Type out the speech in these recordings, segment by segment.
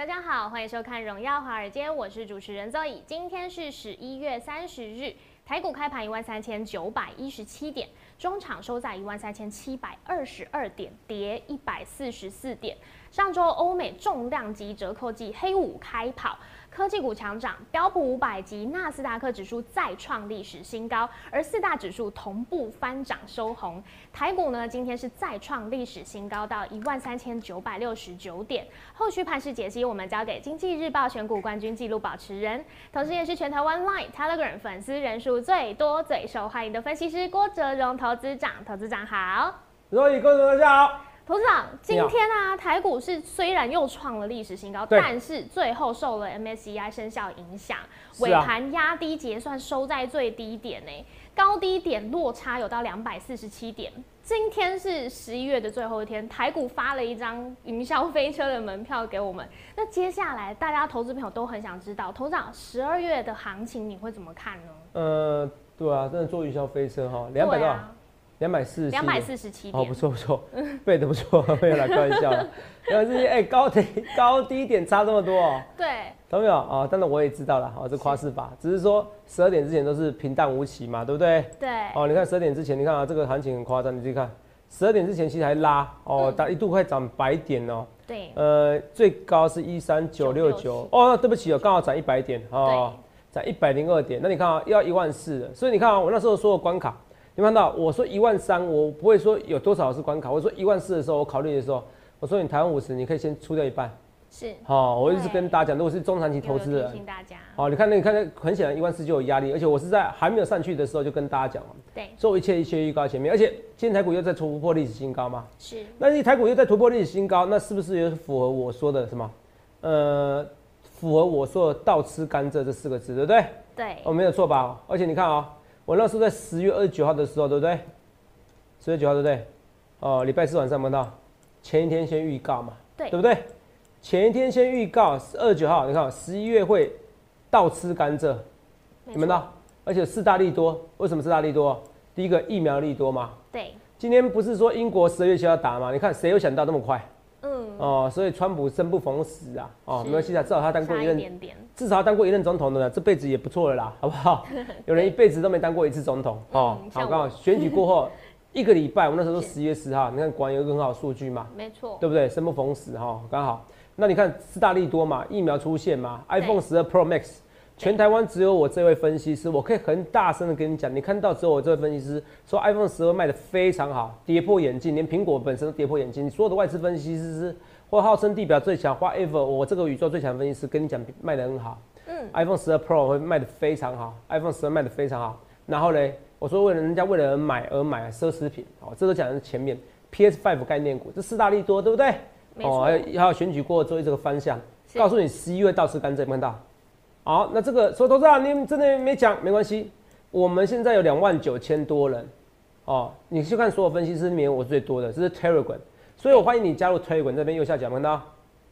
大家好，欢迎收看《荣耀华尔街》，我是主持人周乙。今天是十一月三十日，台股开盘一万三千九百一十七点，中场收在一万三千七百二十二点，跌一百四十四点。上周欧美重量级折扣季黑五开跑。科技股强涨，标普五百及纳斯达克指数再创历史新高，而四大指数同步翻涨收红。台股呢，今天是再创历史新高，到一万三千九百六十九点。后续盘势解析，我们交给经济日报选股冠军纪录保持人，同时也是全台湾 Line、Telegram 粉丝人数最多、最受欢迎的分析师郭哲荣投资长。投资长好，各位观众大家好。董事长，今天啊，台股是虽然又创了历史新高，但是最后受了 MSCI 生效影响，尾盘压低结算收在最低点呢，高低点落差有到两百四十七点。今天是十一月的最后一天，台股发了一张云霄飞车的门票给我们。那接下来大家投资朋友都很想知道，董事长十二月的行情你会怎么看呢？呃，对啊，真的坐云霄飞车哈，两百多。两百四十，两百四十七哦，不错不错，背的不错，没有来开玩笑。两百四十七，哎，高低高低点差这么多哦。对，懂没有啊？当然我也知道了，哦，这夸饰法，只是说十二点之前都是平淡无奇嘛，对不对？对。哦，你看十二点之前，你看啊，这个行情很夸张，你自己看，十二点之前其实还拉哦，打一度快涨百点哦。对。呃，最高是一三九六九，哦，对不起哦，刚好涨一百点哦，涨一百零二点，那你看啊，要一万四了，所以你看啊，我那时候说的关卡。你看到我说一万三，我不会说有多少是关卡。我说一万四的时候，我考虑的时候，我说你台湾五十，你可以先出掉一半。是，好，我一直跟大家讲，如果是中长期投资人，好，你看那你看那很显然一万四就有压力，而且我是在还没有上去的时候就跟大家讲了，对，做一切一切预告前面，而且今天台股又在突破历史新高嘛，是，那你台股又在突破历史新高，那是不是也符合我说的什么？呃，符合我说的倒吃甘蔗这四个字，对不对？对，哦，没有错吧？而且你看啊。我那时候在十月二十九号的时候，对不对？十月九号，对不对？哦，礼拜四晚上闻到，前一天先预告嘛，对，对不对？前一天先预告，二十九号，你看十一月会倒吃甘蔗，你们到？而且四大利多，为什么四大利多？第一个疫苗利多嘛，对。今天不是说英国十二月七号打吗？你看谁有想到那么快？哦，所以川普生不逢时啊，哦，没关系啊，至少他当过一任，至少他当过一任总统的，这辈子也不错了啦，好不好？有人一辈子都没当过一次总统，哦，好，刚好选举过后一个礼拜，我那时候十月十号，你看果然有一个很好数据嘛，没错，对不对？生不逢时哈，刚好。那你看斯大利多嘛，疫苗出现嘛，iPhone 十二 Pro Max。全台湾只有我这位分析师，我可以很大声的跟你讲，你看到只有我这位分析师说 iPhone 十二卖的非常好，跌破眼镜，连苹果本身都跌破眼镜。所有的外资分析师或号称地表最强，whatever，我这个宇宙最强分析师跟你讲卖的很好。嗯，iPhone 十二 Pro 会卖的非常好，iPhone 十二卖的非常好。然后呢，我说为了人家为了买而买奢侈品，哦，这都讲的是前面 PS Five 概念股，这四大利多对不对？哦，还有还有选举过做这个方向，告诉你十一月到吃甘蔗，看到？好，那这个说投资啊，你真的没讲没关系。我们现在有两万九千多人，哦，你去看所有分析师里面我最多的，这是 Telegram，所以我欢迎你加入 Telegram 这边右下角看到，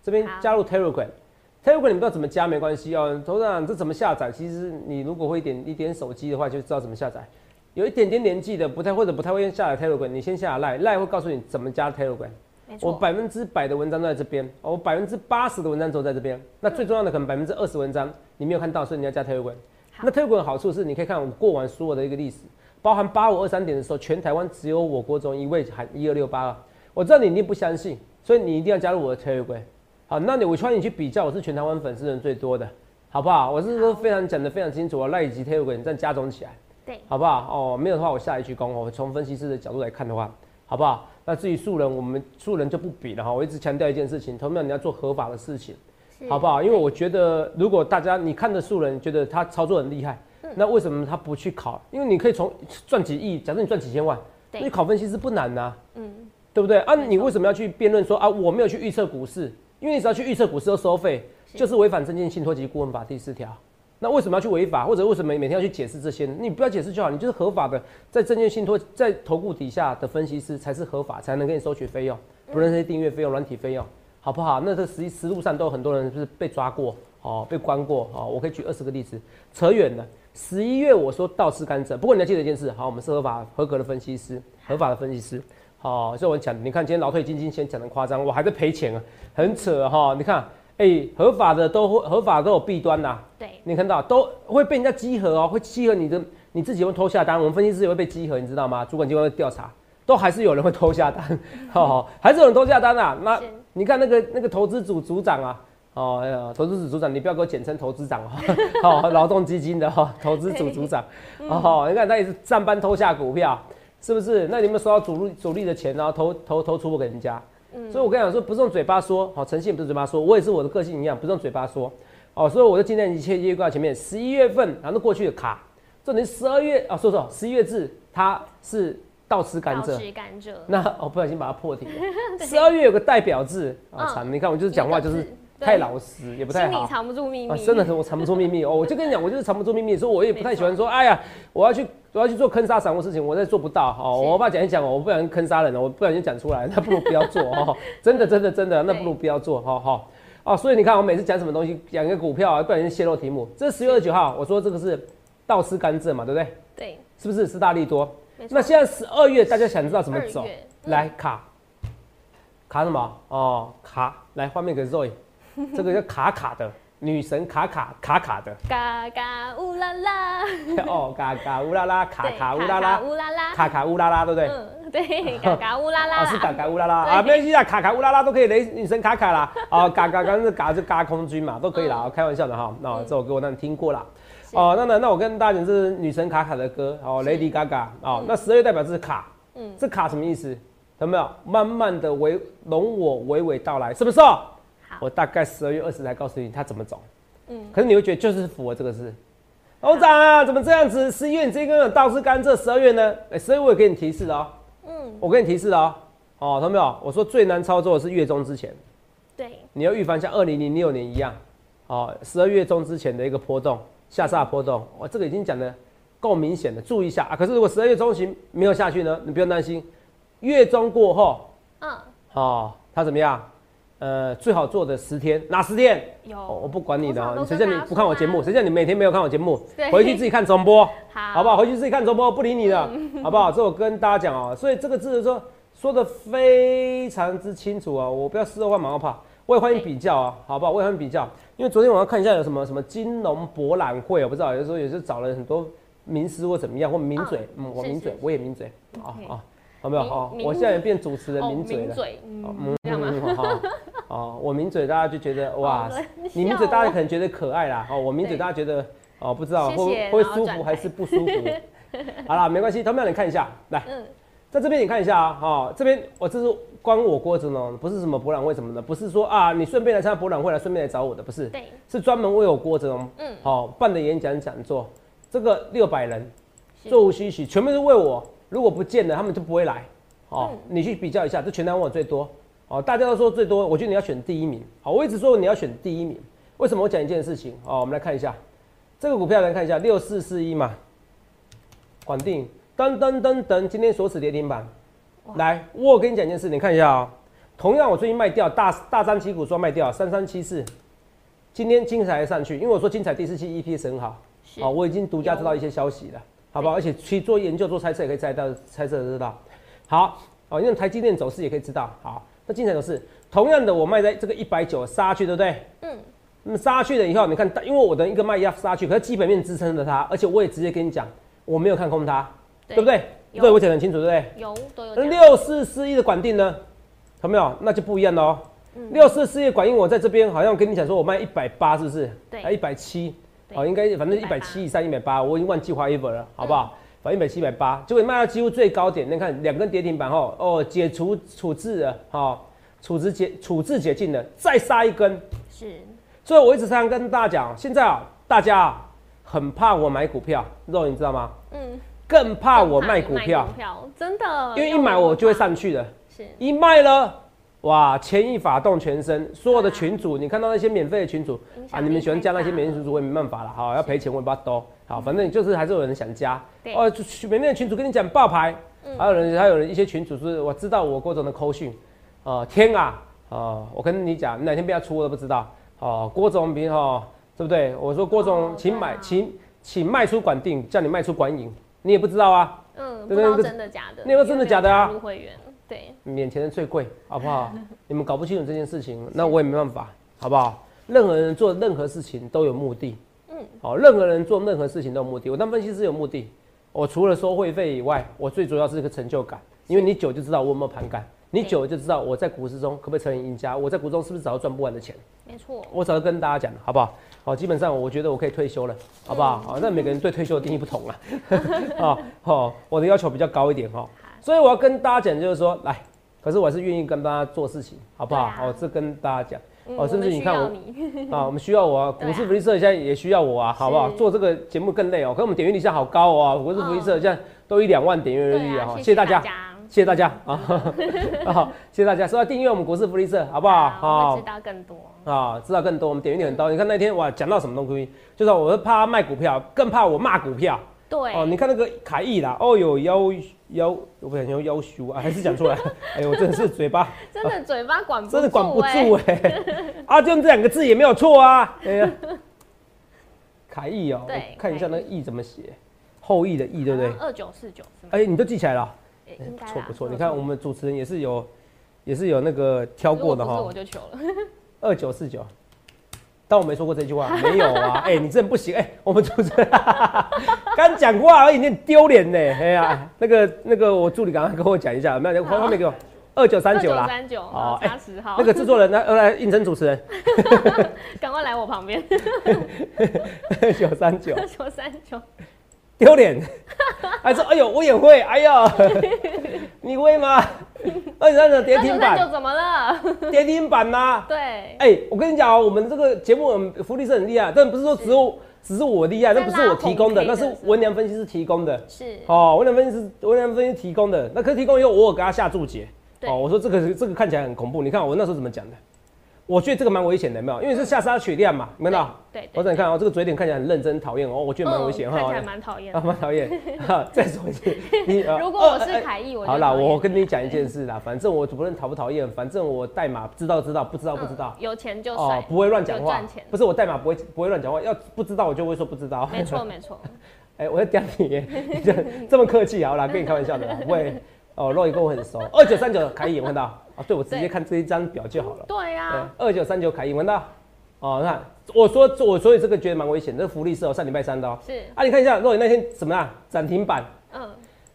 这边加入 Telegram，Telegram 你不知道怎么加没关系哦。董事长，这怎么下载？其实你如果会点一点手机的话，就知道怎么下载。有一点点年纪的不太或者不太会下载 Telegram，你先下来，Line 会告诉你怎么加 Telegram。我百分之百的文章都在这边，我百分之八十的文章都在这边。那最重要的可能百分之二十文章你没有看到，所以你要加 Telegram。那推文好处是你可以看我过往所有的一个历史，包含八五二三点的时候，全台湾只有我国中一位喊一二六八。我知道你一定不相信，所以你一定要加入我的推文。好，那你我欢迎你去比较，我是全台湾粉丝人最多的，好不好？我是说非常讲的非常清楚啊，赖以及推文再加总起来，对，好不好？哦，没有的话我下一句讲哦，从分析师的角度来看的话，好不好？那至于素人，我们素人就不比了哈。我一直强调一件事情，同样你要做合法的事情，好不好？因为我觉得，如果大家你看的素人觉得他操作很厉害，那为什么他不去考？因为你可以从赚几亿，假设你赚几千万，你考分析师不难呐，嗯，对对不对？啊，你为什么要去辩论说啊，我没有去预测股市？因为你只要去预测股市要收费，就是违反证券信托及顾问法第四条。那为什么要去违法，或者为什么每天要去解释这些呢？你不要解释就好，你就是合法的，在证券信托在投顾底下的分析师才是合法，才能给你收取费用，不论是订阅费用、软体费用，好不好？那这实际实路上都有很多人就是被抓过哦，被关过哦。我可以举二十个例子，扯远了。十一月我说倒吃甘蔗，不过你要记得一件事，好，我们是合法合格的分析师，合法的分析师。好，所以我讲，你看今天劳退基金先讲的夸张，我还在赔钱啊，很扯哈、你看，哎、合法的都会合法都有弊端呐、对，你看到都会被人家集合哦，会集合你的你自己会偷下单，我们分析师也会被集合，你知道吗？主管机关会调查，都还是有人会偷下单，哦，还是有人偷下单啊。那你看那个那个投资组组长啊，哦，哎呀，投资组组长，你不要给我简称投资长哦，哦，劳动基金的哈、投资组组长，哦，你看他也是上班偷下股票，是不是？那你们收到主力主力的钱，然后投投投出给人家？所以我跟你讲说，不是用嘴巴说，好，诚信不是嘴巴说，我也是我的个性一样，不是用嘴巴说，哦，所以我就今天一切一切挂在前面。十一月份，然后过去的卡，重点十二月啊，说说，十一月至它是倒吃甘倒蔗，吃甘蔗，那我不小心把它破题了。十二月有个代表字啊，嗯惨，你看我就是讲话就是太老实，也不太好。藏不住秘密，啊，真的是我藏不住秘密哦！我就跟你讲，我就是藏不住秘密，所以我也不太喜欢说，哎呀，我要去我要去做坑杀散户事情，我再做不到哦。我怕讲一讲哦，我不小心坑杀人了，我不小心讲出来，那不如不要做哦。真的真的真的，那不如不要做，哈哈。哦，所以你看我每次讲什么东西，讲一个股票啊，不小心泄露题目。这是十月二十九号，我说这个是倒吃甘蔗嘛，对不对？对，是不是是大利多？那现在十二月，大家想知道怎么走来卡卡什么？哦，卡来画面给 Zoe，这个叫卡卡的女神卡卡卡卡的嘎嘎乌拉拉，哦，嘎嘎乌拉拉，卡卡乌拉拉，乌拉拉，卡卡乌拉拉，对不对？嗯，对，嘎嘎乌拉拉是 嘎嘎乌拉拉啊，没关系啊，卡卡乌拉拉都可以雷女神卡卡啦。哦，嘎嘎刚是嘎是嘎空军嘛，都可以啦，开玩笑的哈。那这首歌我当然听过啦。哦，那那那我跟大家讲，这是女神卡卡的歌哦，Lady Gaga 哦。那十二月代表这是卡，嗯这卡什么意思？有没有？慢慢的娓容我娓娓道来，什么时候？好，我大概十二月二十来告诉你它怎么走。嗯可是你会觉得就是符合这个事。董事长啊，怎么这样子？十一月你这个倒是甘蔗，十二月呢？哎、十二月我也给你提示了哦，嗯，我给你提示了哦。哦，看到没有？我说最难操作的是月中之前，对，你要预防像二零零六年一样，哦，十二月中之前的一个波动，下杀波动，我、这个已经讲的够明显的，注意一下啊。可是如果十二月中旬没有下去呢，你不用担心，月中过后，嗯，哦，它怎么样？呃，最好做的十天，哪十天？有，哦，我不管你的谁叫你不看我节目？谁叫你每天没有看我节目？回去自己看重播，好，好不好？回去自己看重播，不理你了，好不好？这我跟大家讲哦，所以这个字说说的非常之清楚啊，我不要事后换马后炮，我也欢迎比较啊，好不好？我也欢迎比较，因为昨天晚上看一下有什么什么金融博览会，我不知道，有时候也是找了很多名师或怎么样，或名嘴，嗯，我是名嘴是，我也名嘴，啊 OK 啊，好没有？名哦，我现在也变主持人哦名嘴了。嘴，嗯，嗯这样吗？哦，我抿嘴，大家就觉得哇，你抿嘴大家可能觉得可爱啦，哦，我抿嘴大家觉得哦，不知道会会舒服还是不舒服。好啦，没关系，他们让你看一下，来，嗯，在这边你看一下啊，哦，这边我这是关我锅子呢，不是什么博览会什么的，不是说啊你顺便来参加博览会来顺便来找我的，不是，对，是专门为我锅子哦，嗯，好办的演讲讲座，这个六百人是。座无虚席，全部是为我，如果不见了他们就不会来。哦，嗯。你去比较一下，这全台湾我最多。哦，大家都说最多，我觉得你要选第一名。好，我一直说你要选第一名。为什么？我讲一件事情。哦，我们来看一下这个股票，来看一下六四四一嘛，广定噔噔噔噔，今天锁死跌停板。来，我跟你讲一件事，你看一下啊、同样我最近卖掉大大张旗鼓说卖掉三三七四，今天精彩上去，因为我说精彩第四期 EPS 很好。好哦，我已经独家知道一些消息了，好不好？而且去做研究、做猜测也可以猜到，猜测得知道。好，哦，用台积电走势也可以知道。好，那精彩走势，同样的我卖在这个一百九杀下去，对不对？嗯，那么杀下去了以后，你看，因为我的一个卖压杀下去，可是基本面支撑着它，而且我也直接跟你讲，我没有看空它，对不对？有对，我讲得很清楚，对不对？有都有六四四一的管定呢？有没有？那就不一样了哦。嗯六四四一的管定，我在这边好像跟你讲说，我卖一百八，是不是？对还一百七，对哦，应该反正一百180七以上一百八，我已经忘记花 ever 了，好不好？嗯一百七、一百八，结果卖到几乎最高点，你看两根跌停板后，哦，解除处置了，哦，处置解处置解禁了，再杀一根，是，所以我一直常常跟大家讲，现在啊，大家啊很怕我买股票，肉你知道吗？嗯，更怕我更卖股票。股，票真的，因为一买我就会上去的。是。一卖了，哇，牵一发动全身，所有的群主，你看到那些免费的群主啊，你们喜欢加那些免费群主，我也没办法了，好，要赔钱我也不多，好，反正就是还是有人想加，哦，免费的群主跟你讲爆牌，还有人还有人一些群主是我知道我郭总的扣讯，啊，天啊，啊，我跟你讲，你哪天不要出我都不知道，哦，郭总比哈，对不对？我说郭总，请买，请请卖出管定，叫你卖出管影，你也不知道啊，嗯，不知道真的假的，那个真的假的啊？入会员。对，免钱的最贵，好不好？你们搞不清楚这件事情，那我也没办法，好不好？任何人做任何事情都有目的，嗯，好，任何人做任何事情都有目的。我当分析师有目的，我除了收会费以外，我最主要是一个成就感，因为你久就知道我有没有盘感，你久就知道我在股市中可不可以成为赢家，我在股中是不是找到赚不完的钱？没错，我早就跟大家讲了，好不好？好，基本上我觉得我可以退休了，好不好？好，那每个人对退休的定义不同了，啊，好，我的要求比较高一点哈。所以我要跟大家讲，就是说，来，可是我还是愿意跟大家做事情，好不好？哦，这跟大家讲，哦，甚至你看我，啊，我们需要我啊，股市福利社现在也需要我啊，好不好？做这个节目更累哦，可是我们点阅率现在好高哦，股市福利社现在都一两万点阅率啊，谢谢大家，谢谢大家啊，好，谢谢大家，说要订阅我们股市福利社，好不好？好，知道更多。啊，知道更多，我们点阅率很高。你看那天哇，讲到什么东西，就是我是怕卖股票，更怕我骂股票。对哦，你看那个凯翼啦，哦有腰腰，我不想用腰修啊，还是讲出来。哎呦，真的是嘴巴，真的嘴巴管不，真的管不住哎。啊，就这两个字也没有错啊。哎呀，凯翼哦，看一下那个翼怎么写，后羿的羿对不对？二九四九。哎，你都记起来了？不错不错，你看我们主持人也是有，也是有那个挑过的哈。我就求了。二九四九。但我没说过这句话，没有啊！哎，你真不行！哎，我们主持人 刚讲话而已，你丢脸呢！哎呀，那个那个，我助理刚刚跟我讲一下，没有，后面给我二九三九啦，三九哦，八十号。那个制作人来来应征主持人，赶快来我旁边。二九三九，二九三九。丢脸，还说哎呦我也会，哎呦，你会吗？二三九跌停板，就怎么了？跌停板呐？对，哎，我跟你讲哦，我们这个节目福利是很厉害，但不是说只有只是我厉害，那不是我提供的，那是文良分析师提供的。是哦，文良分析师文良分析师提供的，那可提供以后我有给他下注解。哦，我说这个这个看起来很恐怖，你看我那时候怎么讲的？我觉得这个蛮危险的，没有，因为是下杀取量嘛，没有？对，我等你看哦，这个嘴脸看起来很认真，讨厌哦，我觉得蛮危险哈，看起来 蛮讨厌，啊，蛮讨厌。再说一次，你 如果我是凯翼，我好啦，我跟你讲一件事啦，反正我不论讨不讨厌，反正我代码知道知道，不知道不知道，有钱就哦，不会乱讲话，不是我代码不会不会乱讲话，要不知道我就会说不知道，没错没错。哎，我在刁你，这么客气，好啦，跟你开玩笑的，不会。哦，洛伊跟我很熟，二九三九凯翼，看到啊？对，我直接看这一张表就好了。对呀，二九三九凯翼，闻到？哦，那我说我所以这个觉得蛮危险，这福利是哦，上礼拜三的哦。是啊，你看一下洛伊那天怎么样？涨停板，嗯，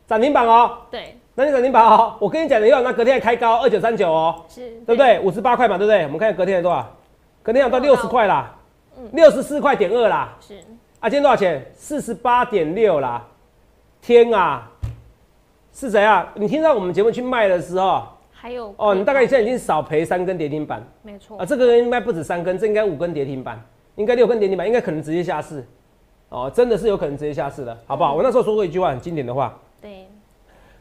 涨停板哦。对，那你涨停板哦，我跟你讲的要那隔天还开高二九三九哦，是，对不对？五十八块嘛，对不对？我们看下隔天有多少？隔天有到六十块啦，嗯，六十四块点二啦。是啊，今天多少钱？四十八点六啦，天啊！是谁啊？你听到我们节目去卖的时候，还有哦，你大概现在已经少赔三根跌停板，没错。啊，这个应该不止三根，这应该五根跌停板，应该六根跌停板，应该可能直接下市，哦，真的是有可能直接下市的，好不好？我那时候说过一句话很经典的话，对，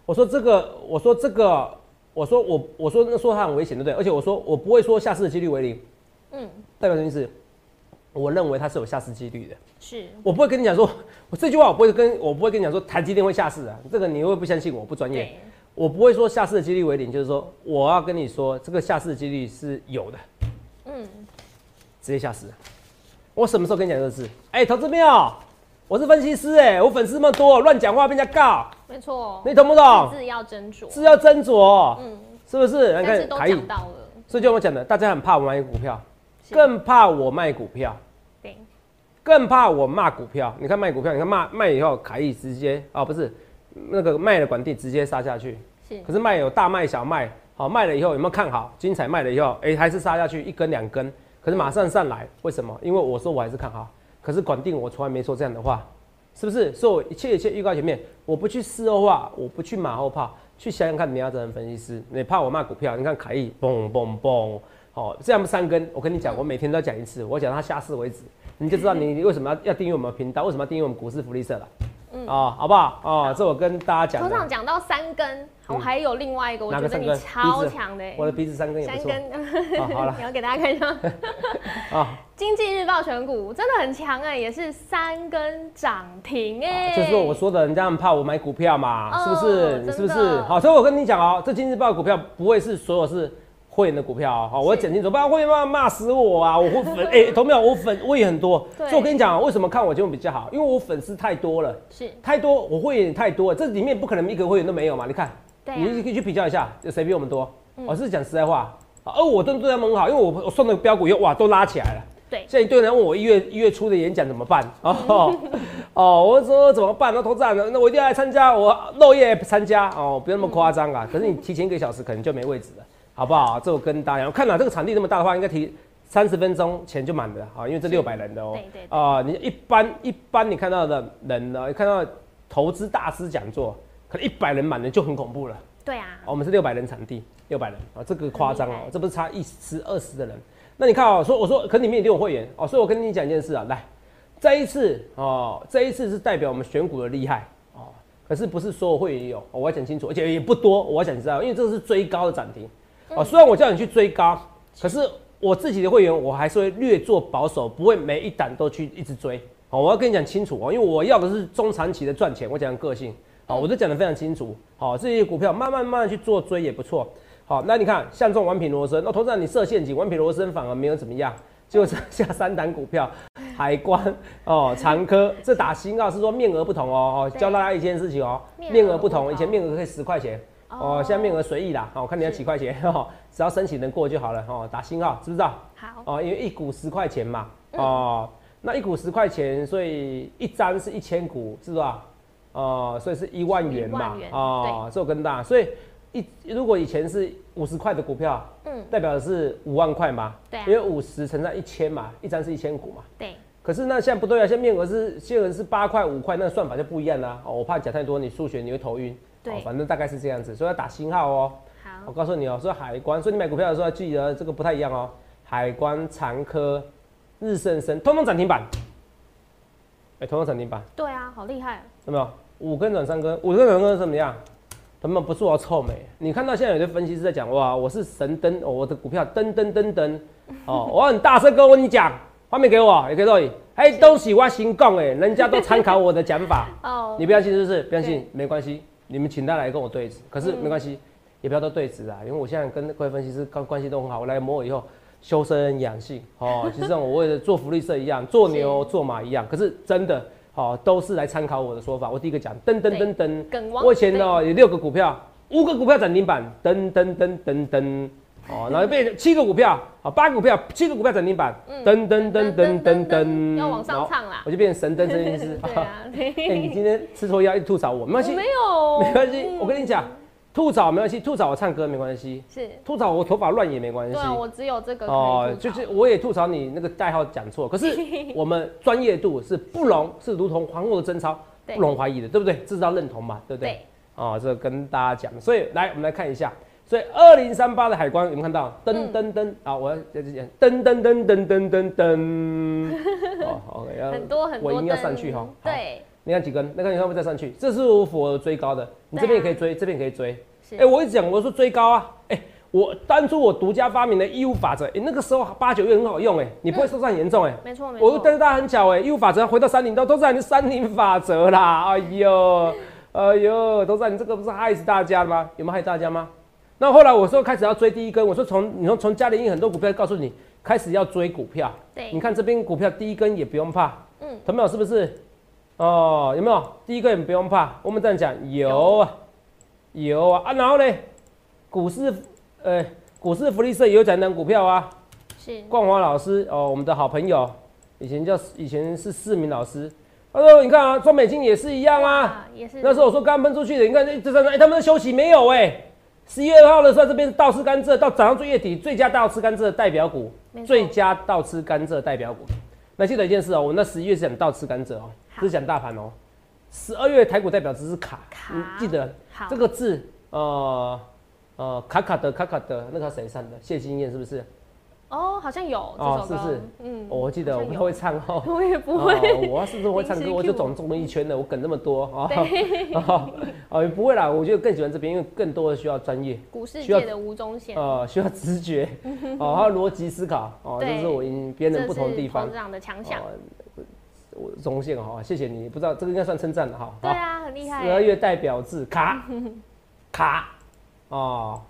我说这个，我说这个，我说我我说那说它很危险，对不对？而且我说我不会说下市的几率为零，嗯，代表什么意思？我认为它是有下市几率的，是。我不会跟你讲说，我这句话我不会跟我不会跟你讲说台积电会下市啊，这个你会不相信我不专业，我不会说下市的几率为零，就是说我要跟你说这个下市的几率是有的，嗯，直接下市，我什么时候跟你讲这个事？哎，投资票，我是分析师哎，我粉丝那么多，乱讲话被人家告，没错，你懂不懂？字要斟酌，字要斟酌，嗯，是不是？但是都讲到了，所以就我讲的，大家很怕我买股票。更怕我卖股票，对，更怕我骂股票。你看卖股票，你看骂卖以后，凯翼直接啊，不是那个卖了管地直接杀下去。是，可是卖有大卖小卖，好卖了以后有没有看好？精彩卖了以后，哎，还是杀下去一根两根，可是马上上来，为什么？因为我说我还是看好，可是管定我从来没说这样的话，是不是？所以我一切一切预告前面，我不去事后话，我不去马后炮，去想想看你要怎样分析师。你怕我骂股票？你看凯翼，嘣嘣嘣。好，这样三根，我跟你讲，我每天都要讲一次，我讲到它下市为止，你就知道你为什么要要订阅我们频道，为什么要订阅我们股市福利社了。嗯啊，好不好？哦，这我跟大家讲。头上讲到三根，我还有另外一个，我觉得你超强的。我的鼻子三根也不错。三根，好了，你要给大家看一下。啊，经济日报选股真的很强哎，也是三根涨停哎。就是我说的，人家很怕我买股票嘛，是不是？你是不是？好，所以我跟你讲哦，这经济日报股票不会是所有是。会员的股票好，我要讲清楚，不然会员骂骂死我啊！我会粉哎，同没有？我粉我也很多，所以我跟你讲，为什么看我节目比较好？因为我粉丝太多了，是太多，我会员太多，这里面不可能一个会员都没有嘛？你看，你可以去比较一下，有谁比我们多？我是讲实在话，而我都对他们很好，因为我我送的标股又哇都拉起来了。对，现在一堆人问我一月一月初的演讲怎么办？哦 哦，我说怎么办？那投资人那我一定要来参加，我漏夜参加哦，不要那么夸张啊！可是你提前一个小时可能就没位置了。好不好？这我跟大家看到这个场地那么大的话，应该提三十分钟前就满的，好，因为这六百人的哦。对对。啊，你一般一般你看到的人呢，看到投资大师讲座，可能一百人满的就很恐怖了。对啊。我们是六百人场地，六百人啊，这个夸张哦，这不是差一十二十的人。那你看哦，说我说，可里面一定有会员哦，所以我跟你讲一件事啊，来，这一次哦，这一次是代表我们选股的厉害哦，可是不是所有会员有，我要讲清楚，而且也不多，我要讲知道，因为这个是最高的涨停。哦，虽然我叫你去追高，可是我自己的会员我还是会略做保守，不会每一档都去一直追。好，我要跟你讲清楚哦，因为我要的是中长期的赚钱。我讲个性，好，我都讲的非常清楚。好，这些股票慢慢慢慢去做追也不错。好，那你看像这种王品罗森，那投资人你设陷阱，王品罗森反而没有怎么样，就剩下三档股票，海关哦，长科，这打新啊是说面额不同哦。哦，教大家一件事情哦，面额不同，以前面额可以十块钱。哦，现在面额随意啦，好，我看你要几块钱，只要申请能过就好了，哦，打星号，知不知道？好，哦，因为一股十块钱嘛，哦，那一股十块钱，所以一张是一千股，是吧？哦，所以是一万元嘛，哦，这我跟大，所以一如果以前是五十块的股票，嗯，代表的是五万块嘛，对，因为五十乘上一千嘛，一张是一千股嘛，对。可是那现在不对啊，现在面额是现额是八块五块，那算法就不一样啦。哦，我怕讲太多，你数学你会头晕。对，反正大概是这样子，所以要打星号哦。好，我告诉你哦，说海关，所以你买股票的时候要记得这个不太一样哦。海关、长科、日盛生，通通涨停板。哎，通通涨停板。对啊，好厉害。有没有？五根转三根，五根转三根怎么样？他们不是我臭美。你看到现在有些分析师在讲哇，我是神灯哦，我的股票噔噔噔噔哦，我很大声跟你讲，画面给我，也可以录影。哎，都喜欢新讲哎，人家都参考我的讲法 哦。你不相信是不是？不相信没关系。你们请他来跟我对质，可是没关系，也不要都对质啊，因为我现在跟各位分析师关关系都很好。我来摸以后修身养性哦，就像我为了做福利社一样，做牛做马一样。可是真的哦，都是来参考我的说法。我第一个讲噔噔噔噔，我以前呢有六个股票，五个股票涨停板，噔噔噔噔噔。哦，然后变成七个股票，好八个股票，七个股票涨停板，噔噔噔噔噔噔，要往上唱啦，我就变成神灯声音师。对啊，你今天吃错药一直吐槽我，没关系，没有，没关系。我跟你讲，吐槽没关系，吐槽我唱歌没关系，是吐槽我头发乱也没关系。对，我只有这个哦，就是我也吐槽你那个代号讲错，可是 我们专业度是不容是如同皇后的贞操，不容怀疑的，对不对？这是要认同嘛，对不对？哦，这跟大家讲，所以来我们来看一下。所以二零三八的海关有没有看到？噔噔噔啊！我要在这讲噔噔噔噔噔噔噔。哦，OK，要很多很多，尾音要上去哈。对，你看几根？那个你看会再上去？这是我符合追高的，你这边也可以追，这边也可以追。哎，我一直讲我说追高啊！哎，我当初我独家发明的义务法则，哎，那个时候八九月很好用，哎，你不会受伤很严重，哎，没错没错。我但是大家很巧，哎，义务法则回到三零都都在你三零法则啦！哎呦，哎呦，都在你这个不是害死大家吗？有没有害大家吗？那后来我说开始要追第一根，我说从你说从嘉联益很多股票告诉你开始要追股票，对，你看这边股票第一根也不用怕，嗯，有没有是不是？哦，有没有？第一根也不用怕？我们这样讲有啊，有啊。啊，然后呢，股市呃股市福利社也有讲单股票啊，是。冠华老师哦，我们的好朋友，以前叫以前是市民老师，他说你看啊，中美金也是一样啊，也是。那时候我说刚喷出去的，你看这这哎他们休息没有哎。十一月二号的时候，这边是倒吃甘蔗，到早上最月底最佳倒吃甘蔗的代表股，最佳倒吃甘蔗代表股。那记得一件事哦，我那十一月是讲倒吃甘蔗哦，不是讲大盘哦。十二月台股代表只是卡，你记得这个字，呃呃，卡卡的卡卡的，那个谁上的？谢金燕是不是？哦，好像有这首歌，是不是？嗯，我记得我不会唱哦，我也不会。我要是不是会唱歌，我就走中了一圈了，我梗那么多啊。哦，不会啦，我觉得更喜欢这边，因为更多的需要专业，股市界的吴宗宪，呃，需要直觉，哦，还有逻辑思考，哦，这是我赢别人不同的地方。投资的强项。我宗宪哈，谢谢你，不知道这个应该算称赞的哈。对啊，很厉害。十二月代表字卡卡哦。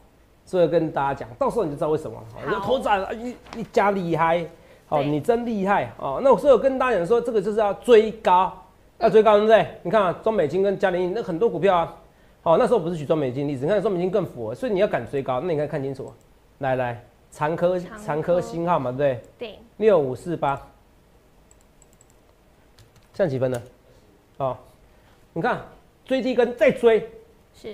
所以跟大家讲，到时候你就知道为什么。你头涨，你你加厉害，哦，你真厉害哦。那我所以我跟大家讲说，这个就是要追高，要追高，对不对？你看啊，中美金跟嘉联那很多股票啊，好，那时候不是举中美金例子，你看中美金更符合，所以你要敢追高，那你看看清楚，来来，长科长科星号嘛，对不对？对。六五四八，像几分呢？哦，你看追低跟再追。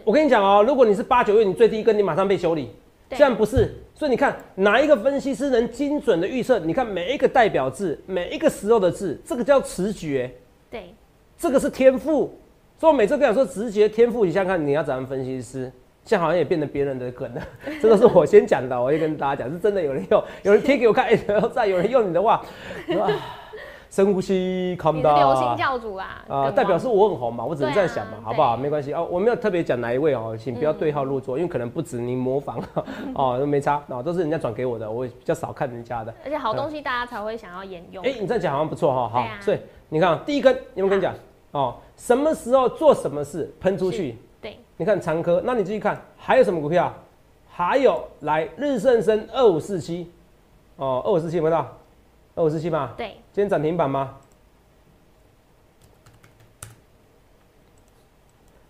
我跟你讲哦，如果你是八九月，你最低跟你马上被修理，现在不是，所以你看哪一个分析师能精准的预测？你看每一个代表字，每一个时候的字，这个叫直觉，对，这个是天赋。所以我每次跟你说直觉天赋，你想想看你要怎样分析师，现在好像也变成别人的梗了。这个是我先讲的，我就跟大家讲，是真的有人用，有人贴给我看，哎，然后再有人用你的话。深呼吸，calm down。流行教主啊，啊，代表是我很红嘛，我只能这样想嘛，好不好？没关系哦，我没有特别讲哪一位哦，请不要对号入座，因为可能不止您模仿 哦，都没差哦，都是人家转给我的，我比较少看人家的。而且好东西大家才会想要沿用。哎，你这样讲好像不错哈，好，所以你看第一根，有没有跟你讲哦？什么时候做什么事喷出去？对，你看长科，那你继续看还有什么股票？还有来日盛生二五四七哦，二五四七有没有到？二五四七吧。对，今天涨停板吗？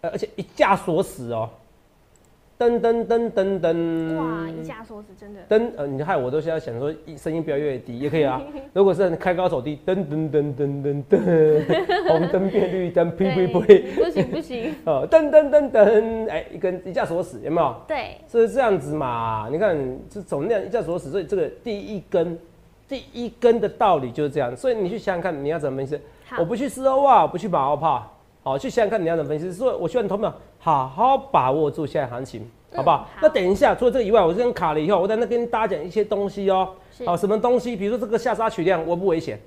呃，而且一架锁死哦，噔噔噔噔噔。哇，一架锁死真的。噔，呃，你害我都现在想说，声音不要越低也可以啊。如果是开高走低，噔噔噔噔噔噔，红灯变绿灯，呸呸呸。不行不行。哦，噔噔噔噔，哎，一根一架锁死，有没有？对。是这样子嘛？你看，就总量一架锁死，所以这个第一根。第一根的道理就是这样，所以你去想想看，你要怎么分析？我不去四欧哇，不去马奥帕，好，去想想看你要怎么分析。所以我希望你投票好好把握住现在行情，好不好？那等一下，除了这个以外，我这边卡了以后，我在那跟大家讲一些东西哦。好，什么东西？比如说这个下杀取量，危不危险？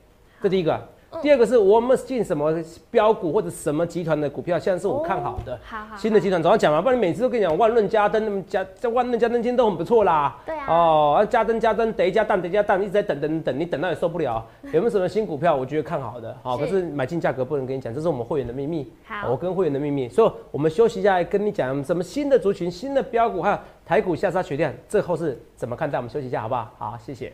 这第一个。第二个是我们进什么标股或者什么集团的股票，现在是我看好的。好好。新的集团，早上讲嘛，不然你每次都跟你讲万润、嘉登，那么嘉在万润、嘉登今天都很不错啦。对啊。哦，嘉登、嘉登，等一加蛋，等一家蛋，一直在等等等，你等到也受不了。有没有什么新股票？我觉得看好的。好，可是买进价格不能跟你讲，这是我们会员的秘密。好。我跟会员的秘密，所以我们休息一下，跟你讲什么新的族群、新的标股，还有台股下杀雪量，最后是怎么看待？我们休息一下，好不好？好，谢谢。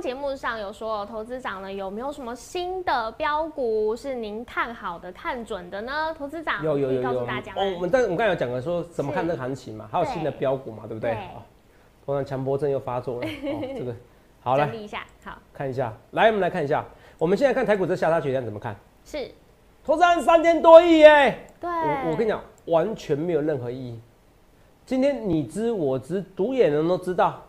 节目上有说，投资长呢有没有什么新的标股是您看好的、看准的呢？投资长有有有有，哦，我们但我们刚才有讲了，说怎么看这个行情嘛，还有新的标股嘛，对不对？好，突然强迫症又发作了，这个好来整理一下，好。看一下，来我们来看一下，我们现在看台股这下杀血量怎么看？是，投资人三千多亿耶，对，我我跟你讲，完全没有任何意义。今天你知我知，独眼人都知道。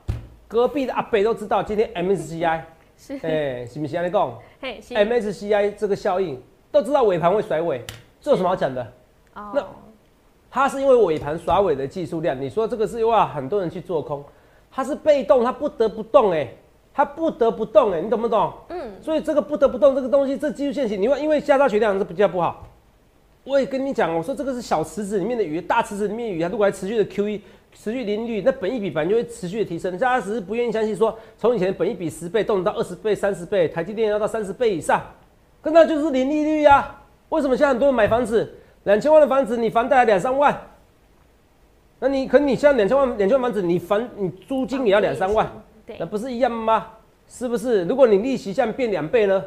隔壁的阿北都知道，今天 MSCI 是哎，是不是？你讲，MSCI 这个效应都知道尾盘会甩尾，这有什么好讲的？哦，那它是因为尾盘甩尾的技术量，你说这个是哇，很多人去做空，它是被动，它不得不动哎，它不得不动哎，你懂不懂？嗯，所以这个不得不动这个东西，这技术线型，你问，因为下杀血量是比较不好。我也跟你讲，我说这个是小池子里面的鱼，大池子里面的鱼，它如果还持续的 QE。持续零率，那本一比反正就会持续的提升。大家只是不愿意相信，说从以前本一比十倍动到二十倍、三十倍，台积电要到三十倍以上，跟那就是零利率呀。为什么现在很多人买房子，两千万的房子，你房贷两三万，那你可你现在两千万两千万房子，你房你租金也要两三万，那不是一样吗？是不是？如果你利息现在变两倍呢？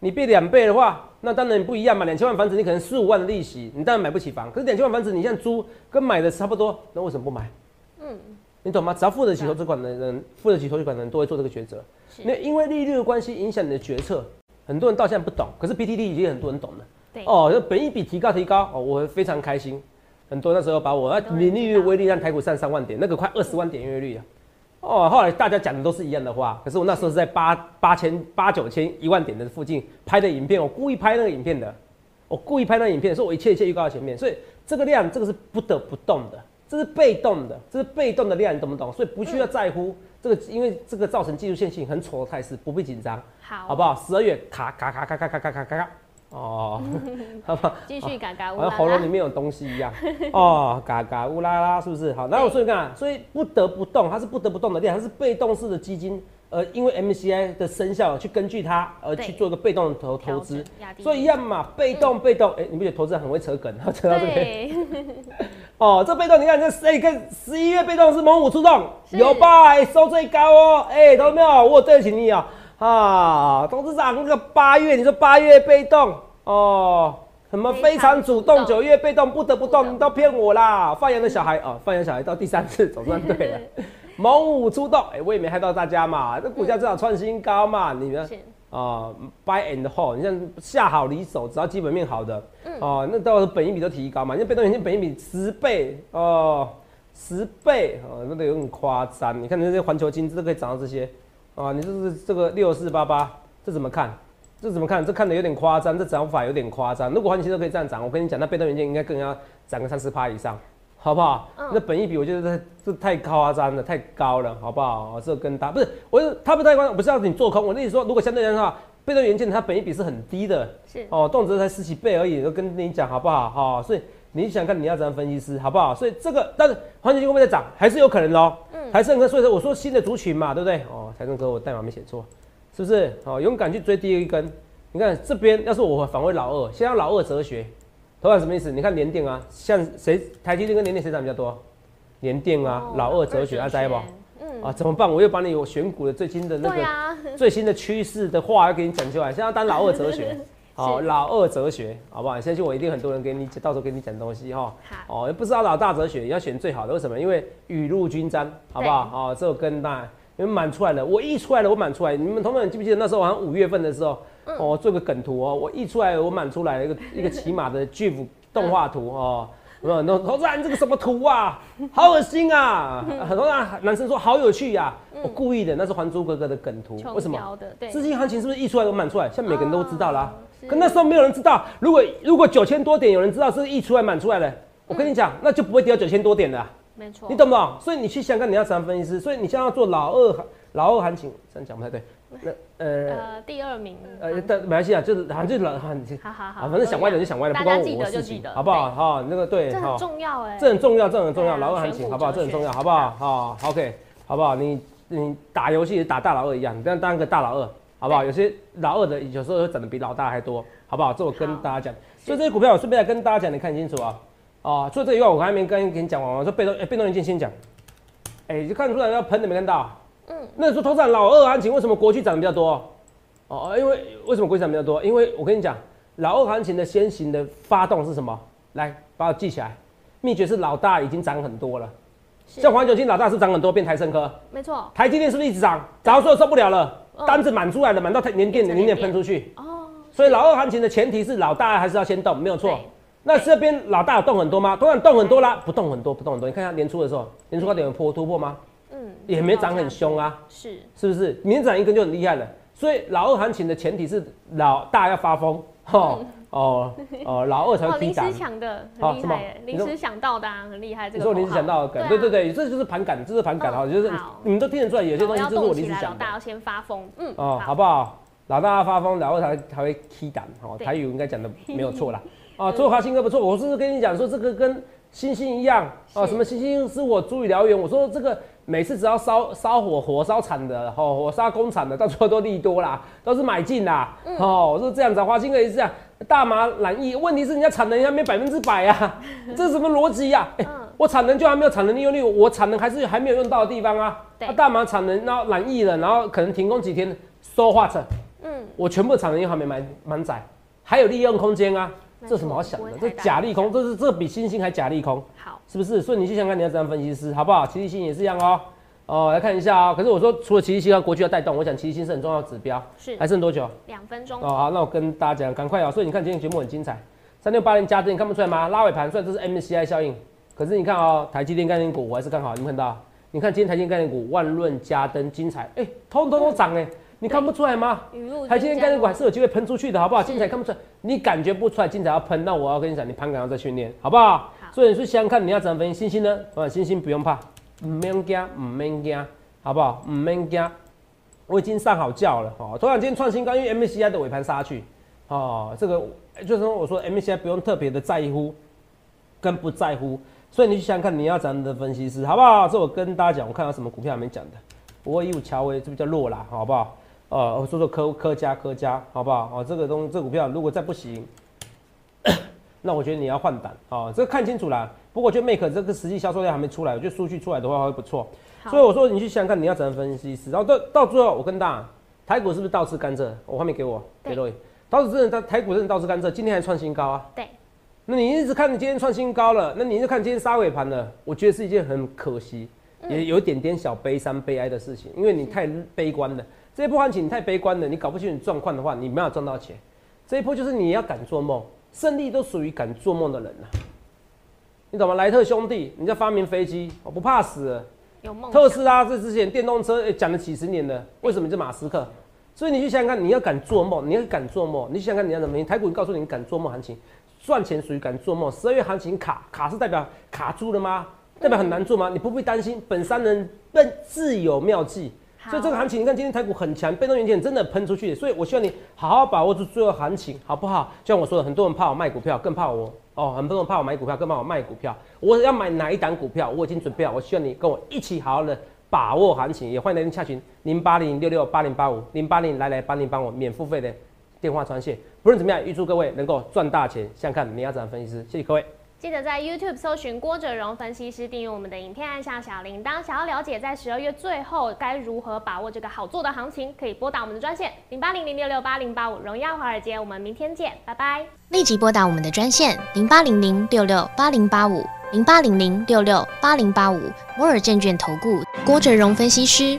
你变两倍的话，那当然不一样嘛。两千万房子你可能四五万的利息，你当然买不起房。可是两千万房子你现在租跟买的差不多，那为什么不买？嗯，你懂吗？只要付得起投资款的人，付得起投资款的人都会做这个抉择。那因为利率的关系影响你的决策，很多人到现在不懂，可是 PTD 已经很多人懂了。对哦，就本一比提高提高哦，我非常开心。很多那时候把我那年利率威力让台股上三万点，那个快二十万点月率啊。哦，后来大家讲的都是一样的话，可是我那时候是在八八千八九千一万点的附近拍的影片，我故意拍那个影片的，我故意拍那个影片，所以我一切一切预告在前面，所以这个量这个是不得不动的，这是被动的，这是被动的量，你懂不懂？所以不需要在乎这个，因为这个造成技术线性很丑的态势，不必紧张，好，好不好？十二月卡卡卡卡卡卡卡卡卡。哦，好吧，继续嘎嘎乌拉拉，好像喉咙里面有东西一样。哦，嘎嘎乌拉拉，是不是？好，那我说你看，所以不得不动，它是不得不动的量，它是被动式的基金，呃，因为 MCI 的生效，去根据它而去做一个被动的投投资，所以一样嘛，被动被动，哎，你不觉得投资人很会扯梗，扯到这边？哦，这被动你看这，哎，看十一月被动是猛虎出动，有吧？哎，收最高哦，哎，懂没有？我对得起你啊。啊，董事长，那个八月，你说八月被动哦，什么非常主动，九月被动不得不动，你都骗我啦！放羊的小孩啊，放羊小孩到第三次总算对了，猛虎出动，哎，我也没害到大家嘛，这股价至少创新高嘛，你们啊，buy and hold，你像下好离手，只要基本面好的，哦，那到时候本益比都提高嘛，因为被动元件本益比十倍哦，十倍哦，那个有点夸张，你看那些环球金都可以涨到这些。啊，你这是这个六四八八，这怎么看？这怎么看？这看的有点夸张，这涨法有点夸张。如果环球都可以这样涨，我跟你讲，那被动元件应该更要涨个三四趴以上，好不好？那本一比我觉得这这太夸张了，太高了，好不好？这跟大不是，我是它不太夸张，不是要你做空。我的意思说，如果相对来说，被动元件它本一比是很低的，是哦，动辄才十几倍而已，都跟你讲好不好？哈，所以。你想看你要怎样分析师好不好？所以这个，但是环球金会不会再涨，还是有可能喽。嗯，还是很可所以说我说新的族群嘛，对不对？哦，财政哥，我代码没写错，是不是？哦，勇敢去追第一根。你看这边，要是我返回老二，先要老二哲学，头发什么意思？你看联电啊，像谁？台积电跟联电谁涨比较多？联电啊，老二哲学，阿在不？嗯啊，怎么办？我又把你有选股的最新的那个 最新的趋势的话要给你讲出来，现在当老二哲学。好，老二哲学，好不好？相信我，一定很多人给你到时候给你讲东西哈。好，哦，不知道老大哲学，要选最好的，为什么？因为雨露均沾，好不好？好，这个跟大，满出来了，我一出来了，我满出来。你们同学们记不记得那时候好像五月份的时候，哦，做个梗图哦，我一出来我满出来一个一个骑马的 GIF 动画图哦。有没有？投资人这个什么图啊？好恶心啊！很多男生说好有趣呀，我故意的，那是《还珠格格》的梗图。为什么？资金行情是不是溢出来都满出来？像每个人都知道啦。可那时候没有人知道。如果如果九千多点有人知道是溢出来满出来的，我跟你讲，那就不会跌到九千多点的。没错。你懂不懂？所以你去想看你要三分析师。所以你现在要做老二老二行情，这样讲不太对。那呃，第二名，呃，但没关系啊，就是反正就是老，好好好，反正想歪了就想歪了，不关我事情，好不好？哈，那个对，这很重要哎，这很重要，这很重要，老二行情，好不好？这很重要，好不好？好，OK，好不好？你你打游戏打大老二一样，你这样当个大老二，好不好？有些老二的有时候会长得比老大还多，好不好？这我跟大家讲，所以这些股票我顺便来跟大家讲，你看清楚啊，啊，除了这以外，我还没跟跟你讲完，我说被动，哎，被动元件先讲，哎，就看出来要喷的没看到。嗯，那时候投资老二行情为什么国际涨得比较多？哦，因为为什么国际涨比较多？因为我跟你讲，老二行情的先行的发动是什么？来，把我记起来。秘诀是老大已经涨很多了，像黄酒金老大是涨很多，变台升科。没错。台积电是不是一直涨？涨到最后受不了了，单子满出来了，满到台年电年电喷出去。哦。所以老二行情的前提是老大还是要先动，没有错。那这边老大有动很多吗？当然动很多啦，不动很多，不动很多。你看一下年初的时候，年初高点有破突破吗？嗯，也没涨很凶啊，是是不是？明涨一根就很厉害了。所以老二行情的前提是老大要发疯，哈 哦哦，老二才会临时抢的，很厉害，临时想到的很厉害。这个说临时想到的梗，对对对，这就是盘感，这是盘感哈，就是你们都听得出来，有些东西就是我临时想的。老大要先发疯，嗯哦，好不好？老大要发疯，老二才才会踢胆，哦，台语应该讲的没有错啦。啊，中华新哥不错，我是跟你讲说这个跟星星一样，啊，什么星星是我助理燎原，我说这个。每次只要烧烧火火烧产的，吼火烧工厂的，到最后都利多啦，都是买进啦，哦，我是这样子。华兴可以是这样，大麻染疫，问题是人家产能还没百分之百啊，这是什么逻辑呀？我产能就还没有产能利用率，我产能还是还没有用到的地方啊。那大麻产能然后染疫了，然后可能停工几天，说话成，嗯，我全部产能又还没满满载，还有利用空间啊。没这什么好想的？这假利空，这是这比星星还假利空，好，是不是？所以你去想想看，你要怎样分析师，好不好？奇力新也是一样哦。哦，来看一下啊、可是我说，除了奇力新和国巨要带动，我想奇力新是很重要的指标。是还剩多久？两分钟哦，好，那我跟大家讲，赶快啊！所以你看今天节目很精彩，三六八零加增，你看不出来吗？拉尾盘，虽然这是 MSCI 效应，可是你看哦，台积电概念股我还是看好，你们看到？你看今天台积电概念股万润、加登、精彩，哎、通通都涨哎，你看不出来吗？雨露台积电概念股还是是有机会喷出去的，好不好？是精彩看不出来，你感觉不出来，精彩要喷，那我要跟你讲，你盘感要再训练，好不好？好所以你去想想看，你要怎么分析星星呢？啊，星星不用怕，唔免惊，唔免惊，好不好？唔免惊，我已经上好觉了哦。昨晚今天创新高，因为 MSCI 的尾盘杀去，哦，这个就是说我说 MSCI 不用特别的在乎跟不在乎，所以你去想想看，你要怎样的分析师，好不好？这我跟大家讲，我看到什么股票还没讲的，不过一五乔威这比较弱啦，好不好？呃，我说说科科家科家，好不好？哦，这个东这股票如果再不行，那我觉得你要换胆哦，这个看清楚啦。不过我觉得 Make 这个实际销售量还没出来，我觉得数据出来的话会不错。所以我说你去想想看，你要怎样分析，然后到到最后，我跟大家，台股是不是倒吃甘蔗？我画面给我，对给各位，倒是真的，台股真的倒吃甘蔗，今天还创新高啊。对，那你一直看你今天创新高了，那你一直看今天杀尾盘了，我觉得是一件很可惜，嗯也有一点点小悲伤悲哀的事情，因为你太悲观了。这一波行情你太悲观了，你搞不清楚状况的话，你没有赚到钱。这一波就是你要敢做梦，胜利都属于敢做梦的人呐、你懂吗？莱特兄弟，人家发明飞机，我不怕死了。有梦特斯拉这之前电动车诶讲了几十年了，为什么是马斯克？所以你去想想看，你要敢做梦，你要敢做梦，你想想看你要怎么？台股告诉你，你敢做梦行情，赚钱属于敢做梦。十二月行情卡卡是代表卡住了吗？代表很难做吗？你不必担心，本山人本自有妙计。所以这个行情，你看今天台股很强，被动元件真的喷出去，所以我希望你好好把握住最后行情，好不好？就像我说的，很多人怕我卖股票，更怕我哦，很多人怕我买股票，更怕我卖股票。我要买哪一档股票，我已经准备好，我希望你跟我一起好好的把握行情，也欢迎来电洽询零八零六六八零八五零八零来来帮您帮我免付费的电话专线。不论怎么样，预祝各位能够赚大钱。想看你要怎样分析师，谢谢各位。记得在 YouTube 搜寻郭哲荣分析师，订阅我们的影片，按下小铃铛。想要了解在十二月最后该如何把握这个好做的行情，可以拨打我们的专线零八零零六六八零八五。荣耀华尔街，我们明天见，拜拜。立即拨打我们的专线零八零零六六八零八五零八零零六六八零八五摩尔证券投顾郭哲荣分析师。